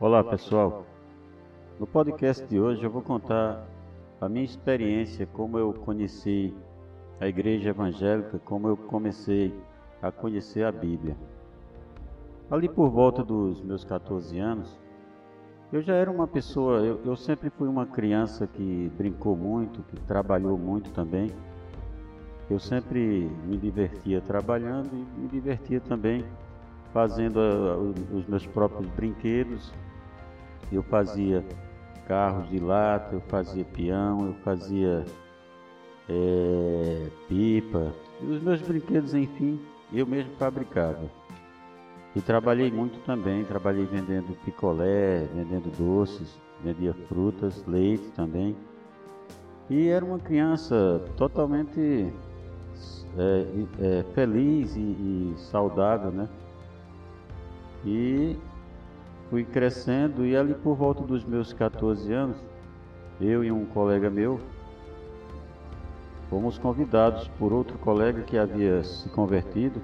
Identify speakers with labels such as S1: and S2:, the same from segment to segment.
S1: Olá pessoal, no podcast de hoje eu vou contar a minha experiência, como eu conheci a igreja evangélica, como eu comecei a conhecer a Bíblia. Ali por volta dos meus 14 anos, eu já era uma pessoa, eu, eu sempre fui uma criança que brincou muito, que trabalhou muito também. Eu sempre me divertia trabalhando e me divertia também fazendo uh, os meus próprios brinquedos. Eu fazia carros de lata, eu fazia peão, eu fazia é, pipa, e os meus brinquedos, enfim, eu mesmo fabricava. E trabalhei muito também, trabalhei vendendo picolé, vendendo doces, vendia frutas, leite também. E era uma criança totalmente é, é, feliz e, e saudável, né? E fui crescendo e ali por volta dos meus 14 anos, eu e um colega meu fomos convidados por outro colega que havia se convertido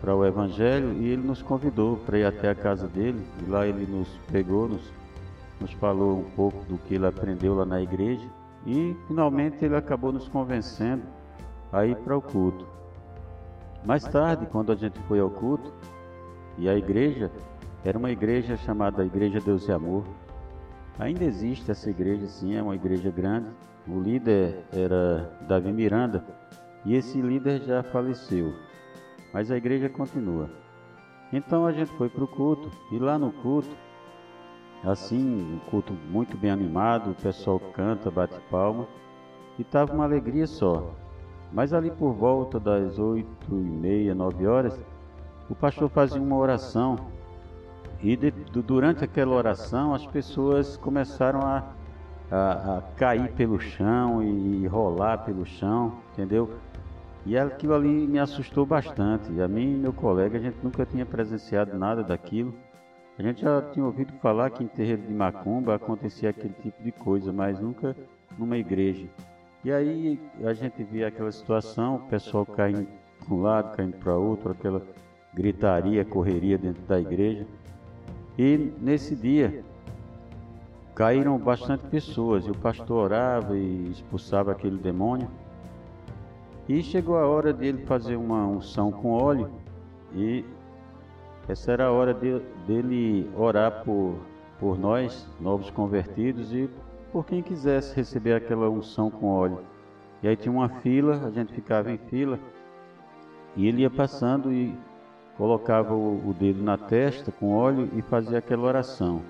S1: para o Evangelho e ele nos convidou para ir até a casa dele e lá ele nos pegou, nos, nos falou um pouco do que ele aprendeu lá na igreja e finalmente ele acabou nos convencendo a ir para o culto. Mais tarde, quando a gente foi ao culto, e a igreja era uma igreja chamada Igreja Deus e Amor. Ainda existe essa igreja, sim, é uma igreja grande. O líder era Davi Miranda e esse líder já faleceu, mas a igreja continua. Então a gente foi para o culto e lá no culto, assim, um culto muito bem animado, o pessoal canta, bate palma e estava uma alegria só. Mas ali por volta das oito e meia, nove horas, o pastor fazia uma oração e de, durante aquela oração as pessoas começaram a, a, a, cair pelo chão e rolar pelo chão, entendeu? E aquilo ali me assustou bastante. A mim e meu colega, a gente nunca tinha presenciado nada daquilo. A gente já tinha ouvido falar que em terreiro de macumba acontecia aquele tipo de coisa, mas nunca numa igreja. E aí a gente via aquela situação, o pessoal caindo para um lado, caindo para outro, aquela gritaria, correria dentro da igreja. E nesse dia caíram bastante pessoas e o pastor orava e expulsava aquele demônio. E chegou a hora dele fazer uma unção com óleo e essa era a hora de, dele orar por, por nós, novos convertidos, e por quem quisesse receber aquela unção com óleo. E aí tinha uma fila, a gente ficava em fila, e ele ia passando e colocava o, dedo na testa com óleo e fazia aquela oração.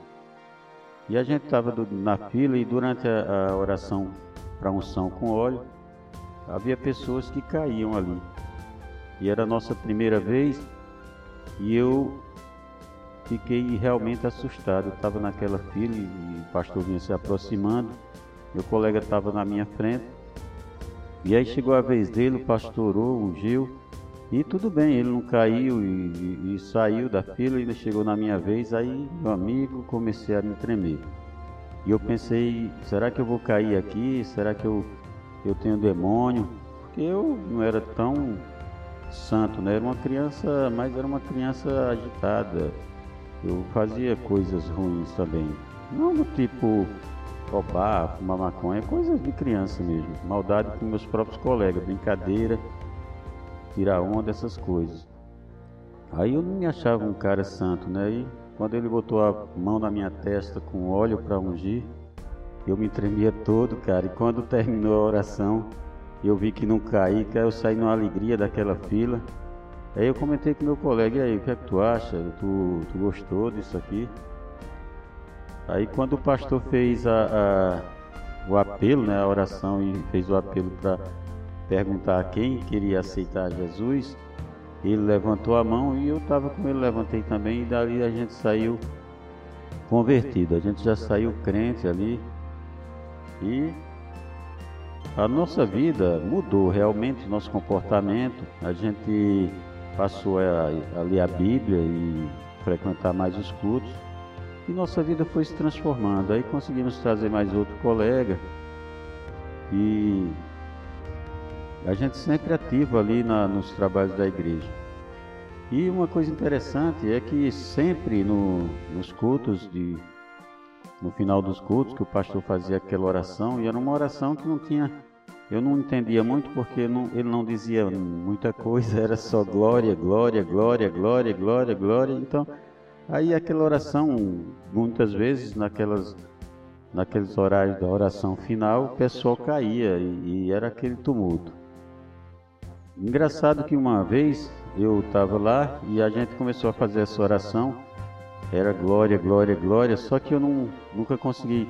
S1: E a gente estava na fila e durante a, a oração para unção com óleo, havia pessoas que caíam ali. E era a nossa primeira vez e eu fiquei realmente assustado. Eu estava naquela fila e o pastor vinha se aproximando, meu colega estava na minha frente. E aí chegou a vez dele, o pastor orou, ungiu. E tudo bem, ele não caiu e, e, e saiu da fila, ainda chegou na minha vez, aí meu amigo comecei a me tremer. E eu pensei, será que eu vou cair aqui? Será que eu, eu tenho demônio? Porque eu não era tão santo, né? Era uma criança, mas era uma criança agitada. Eu fazia coisas ruins também. Não do tipo roubar, fumar maconha, coisas de criança mesmo. Maldade com meus próprios colegas, brincadeira tirar onda, essas coisas. Aí eu não me achava um cara santo, né? E quando ele botou a mão na minha testa com óleo para ungir, eu me tremia todo, cara. E quando terminou a oração, eu vi que não caí, que eu saí numa alegria daquela fila. Aí eu comentei com meu colega, e aí, o que é que tu acha? Tu, tu gostou disso aqui? Aí quando o pastor fez a, a, o apelo, né, a oração e fez o apelo para perguntar a quem queria aceitar Jesus, ele levantou a mão e eu estava com ele, levantei também, e dali a gente saiu convertido, a gente já saiu crente ali. E a nossa vida mudou realmente, nosso comportamento, a gente passou a, a ler a Bíblia e frequentar mais os cultos. E nossa vida foi se transformando. Aí conseguimos trazer mais outro colega. E a gente sempre ativo ali na, nos trabalhos da igreja. E uma coisa interessante é que sempre no, nos cultos de no final dos cultos que o pastor fazia aquela oração e era uma oração que não tinha eu não entendia muito porque não, ele não dizia muita coisa, era só glória, glória, glória, glória, glória, glória. Então, aí aquela oração, muitas vezes naquelas, naqueles horários da oração final, o pessoal caía e, e era aquele tumulto. Engraçado que uma vez eu estava lá e a gente começou a fazer essa oração, era glória, glória, glória, só que eu não, nunca consegui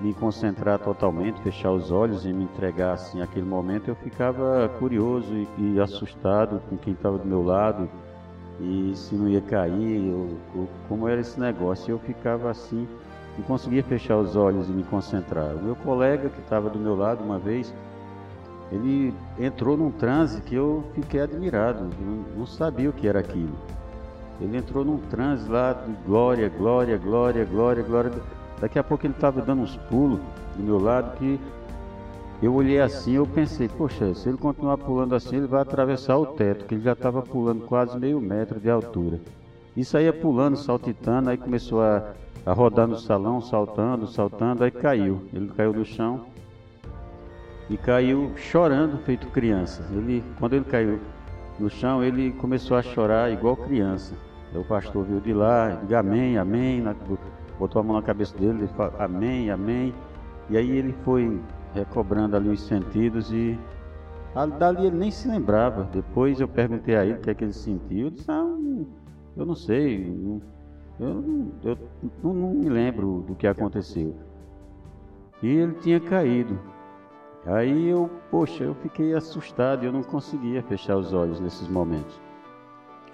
S1: me concentrar totalmente, fechar os olhos e me entregar assim aquele momento, eu ficava curioso e, e assustado com quem estava do meu lado e se não ia cair, ou, como era esse negócio. Eu ficava assim, não conseguia fechar os olhos e me concentrar. O meu colega que estava do meu lado uma vez, ele entrou num transe que eu fiquei admirado, não, sabia o que era aquilo. Ele entrou num transe lá de glória, glória, glória, glória, glória. Daqui a pouco ele estava dando uns pulos do meu lado que eu olhei assim, eu pensei, poxa, se ele continuar pulando assim, ele vai atravessar o teto, que ele já estava pulando quase meio metro de altura. Isso aí ia pulando, saltitando, aí começou a, a rodar no salão, saltando, saltando, aí caiu. Ele caiu no chão e caiu chorando, feito criança. Ele, quando ele caiu no chão, ele começou a chorar igual criança. Aí o pastor viu de lá, diga amém, amém, botou a mão na cabeça dele, ele falou amém, amém. E aí ele foi recobrando ali os sentidos e dali ele nem se lembrava. Depois eu perguntei a ele o que é que ele sentiu. Ele disse, ah, eu não sei, eu, eu não me lembro do que aconteceu. E ele tinha caído. Aí eu, poxa, eu fiquei assustado, eu não conseguia fechar os olhos nesses momentos.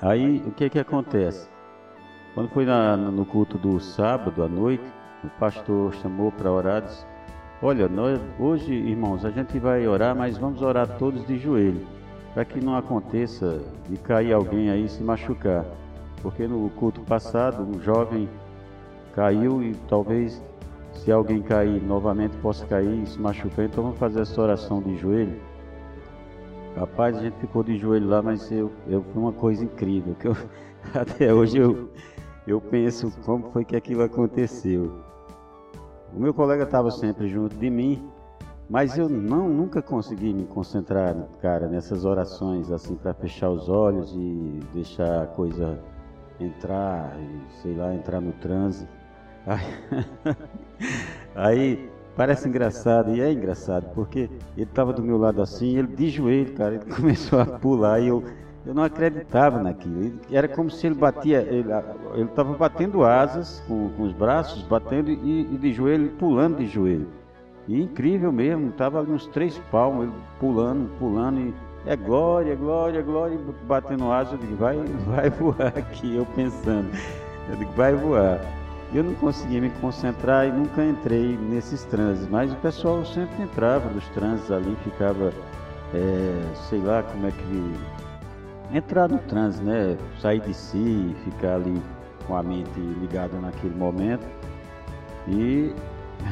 S1: Aí o que que acontece? Quando foi na, no culto do sábado à noite, o pastor chamou para orar, disse, olha, nós, hoje, irmãos, a gente vai orar, mas vamos orar todos de joelho, para que não aconteça de cair alguém aí e se machucar. Porque no culto passado, um jovem caiu e talvez se alguém cair novamente possa cair e se machucar, então vamos fazer essa oração de joelho. Rapaz, a gente ficou de joelho lá, mas eu, eu foi uma coisa incrível, que eu, até hoje eu, eu penso como foi que aquilo aconteceu. O meu colega estava sempre junto de mim, mas eu não nunca consegui me concentrar, cara, nessas orações assim para fechar os olhos e deixar a coisa entrar, sei lá, entrar no transe. Aí, aí, parece engraçado, e é engraçado, porque ele estava do meu lado assim, ele de joelho, cara, ele começou a pular e eu, eu não acreditava naquilo. Era como se ele batia, ele estava batendo asas com, com, os braços, batendo e, e, de joelho, pulando de joelho. E incrível mesmo, estava ali uns três palmos, ele pulando, pulando e é glória, glória, glória, batendo asas, eu digo, vai, vai voar aqui, eu pensando. Eu digo, vai voar. Eu não conseguia me concentrar e nunca entrei nesses transes, mas o pessoal sempre entrava nos transes ali, ficava, é, sei lá como é que. Entrar no transe, né? Sair de si, ficar ali com a mente ligada naquele momento. E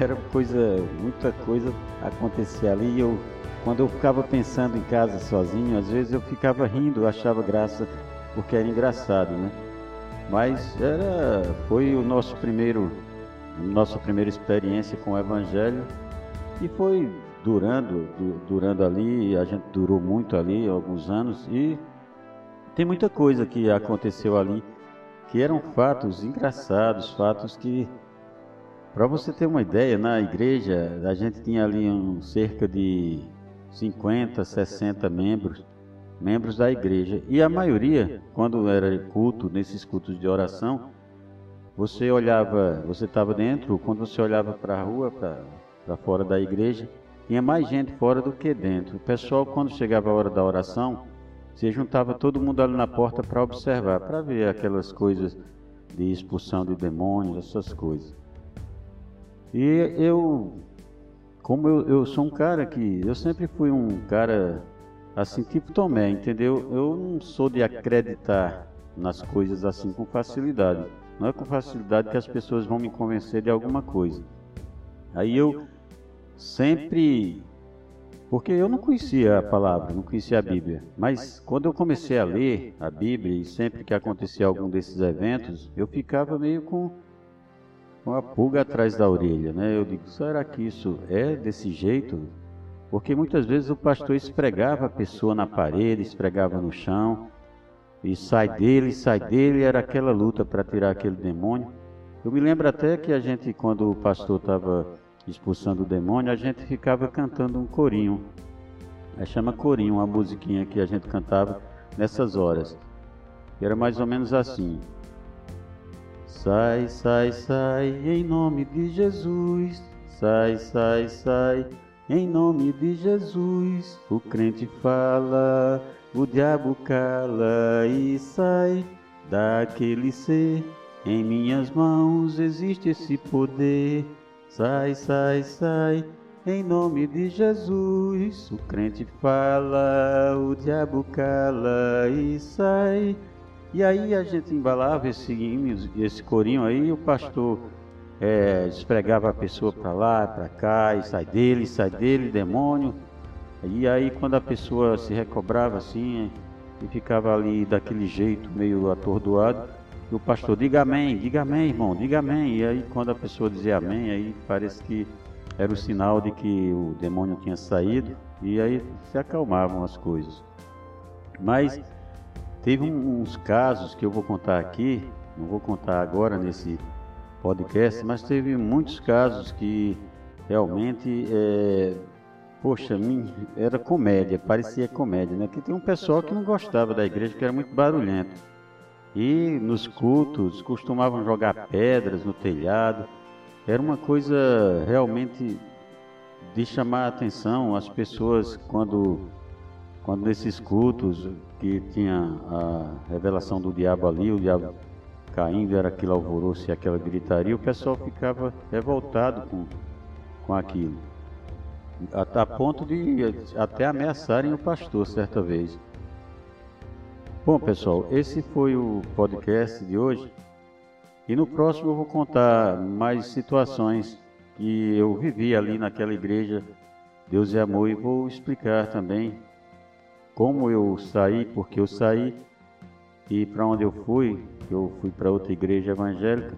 S1: era coisa, muita coisa acontecia ali. E eu, quando eu ficava pensando em casa sozinho, às vezes eu ficava rindo, achava graça, porque era engraçado, né? Mas era, foi o nosso primeiro, nossa primeira experiência com o Evangelho. E foi durando, durando ali, a gente durou muito ali, alguns anos. E tem muita coisa que aconteceu ali que eram fatos engraçados, fatos que, para você ter uma ideia, na igreja a gente tinha ali um, cerca de 50, 60 membros membros da igreja. E a maioria, quando era culto, nesses cultos de oração, você olhava, você estava dentro, quando você olhava para a rua, para fora da igreja, tinha mais gente fora do que dentro. O pessoal, quando chegava a hora da oração, se juntava todo mundo ali na porta para observar, para ver aquelas coisas de expulsão de demônios, essas coisas. E eu, como eu, eu sou um cara que, eu sempre fui um cara assim, tipo Tomé, entendeu? Eu não sou de acreditar nas coisas assim com facilidade. Não é com facilidade que as pessoas vão me convencer de alguma coisa. Aí eu sempre Porque eu não conhecia a palavra, não conhecia a Bíblia. Mas quando eu comecei a ler a Bíblia e sempre que acontecia algum desses eventos, eu ficava meio com uma pulga atrás da orelha, né? Eu digo, será que isso é desse jeito? Porque muitas vezes o pastor esfregava a pessoa na parede, esfregava no chão, e sai dele, sai dele, era aquela luta para tirar aquele demônio. Eu me lembro até que a gente, quando o pastor estava expulsando o demônio, a gente ficava cantando um corinho. Aí chama corinho, uma musiquinha que a gente cantava nessas horas. Era mais ou menos assim. Sai, sai, sai, em nome de Jesus. Sai, sai, sai, em nome de Jesus. O crente fala, o diabo cala e sai daquele ser. Em minhas mãos existe esse poder. Sai, sai, sai, em nome de Jesus. O crente fala, o diabo cala e sai. E aí a gente embalava esse, esse corinho aí, o pastor é, despregava a pessoa para lá, para cá, e sai dele, sai dele, demônio. E aí quando a pessoa se recobrava assim e ficava ali daquele jeito, meio atordoado, e o pastor, diga amém, diga amém, irmão, diga amém. E aí quando a pessoa dizia amém, aí parece que era o sinal de que o demônio tinha saído e aí se acalmavam as coisas. Mas teve uns casos que eu vou contar aqui, não vou contar agora nesse podcast, mas teve muitos casos que realmente, é, poxa, era comédia, parecia comédia, né? Que tem um pessoal que não gostava da igreja, que era muito barulhento. E nos cultos costumavam jogar pedras no telhado. Era uma coisa realmente de chamar a atenção as pessoas quando quando nesses cultos que tinha a revelação do diabo ali, o diabo caindo, era aquele alvoroço e aquela gritaria, o pessoal ficava revoltado com, com aquilo. A, a ponto de até ameaçarem o pastor certa vez. Bom, pessoal, esse foi o podcast de hoje. E no próximo eu vou contar mais situações que eu vivi ali naquela igreja Deus é Amor e vou explicar também como eu saí, porque eu saí e para onde eu fui. Eu fui para outra igreja evangélica.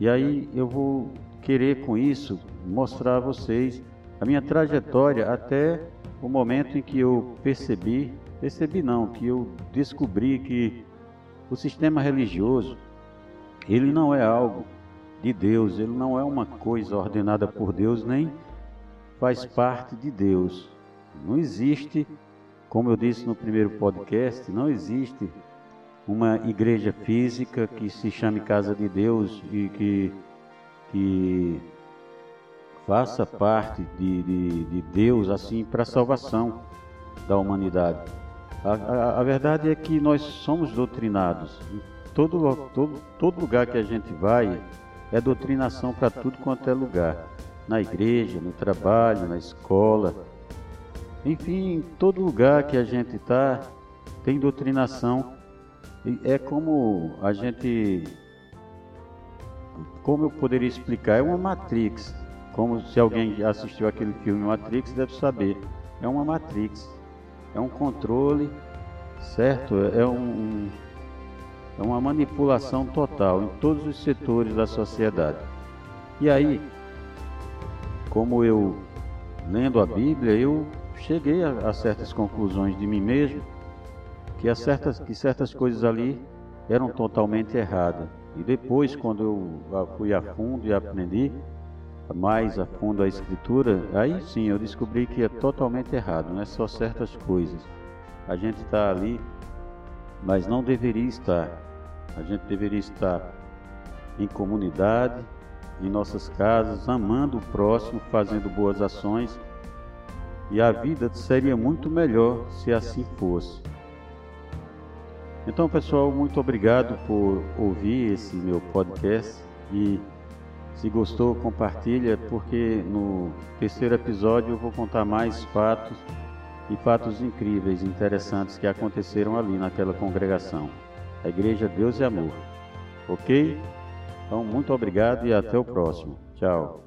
S1: E aí eu vou querer com isso mostrar a vocês a minha trajetória até o momento em que eu percebi Percebi não, que eu descobri que o sistema religioso, ele não é algo de Deus, ele não é uma coisa ordenada por Deus, nem faz parte de Deus. Não existe, como eu disse no primeiro podcast, não existe uma igreja física que se chame Casa de Deus e que, que faça parte de, de, de Deus assim para a salvação da humanidade. A, a, a, verdade é que nós somos doutrinados. Todo, todo, todo lugar que a gente vai é doutrinação para tudo quanto é lugar. Na igreja, no trabalho, na escola. Enfim, em todo lugar que a gente está, tem doutrinação. É como a gente. Como eu poderia explicar? É uma Matrix. Como se alguém assistiu aquele filme Matrix, deve saber. É uma Matrix é um controle, certo? É, um, é uma manipulação total em todos os setores da sociedade. E aí, como eu lendo a Bíblia, eu cheguei a, a certas conclusões de mim mesmo, que, certas, que certas coisas ali eram totalmente erradas. E depois, quando eu fui a fundo e aprendi, mais a fundo a escritura, aí sim eu descobri que é totalmente errado, não é só certas coisas. A gente está ali, mas não deveria estar. A gente deveria estar em comunidade, em nossas casas, amando o próximo, fazendo boas ações. E a vida seria muito melhor se assim fosse. Então, pessoal, muito obrigado por ouvir esse meu podcast e se gostou, compartilha, porque no terceiro episódio eu vou contar mais fatos e fatos incríveis, interessantes que aconteceram ali naquela congregação. A Igreja Deus e Amor. Ok? Então, muito obrigado e até o próximo. Tchau.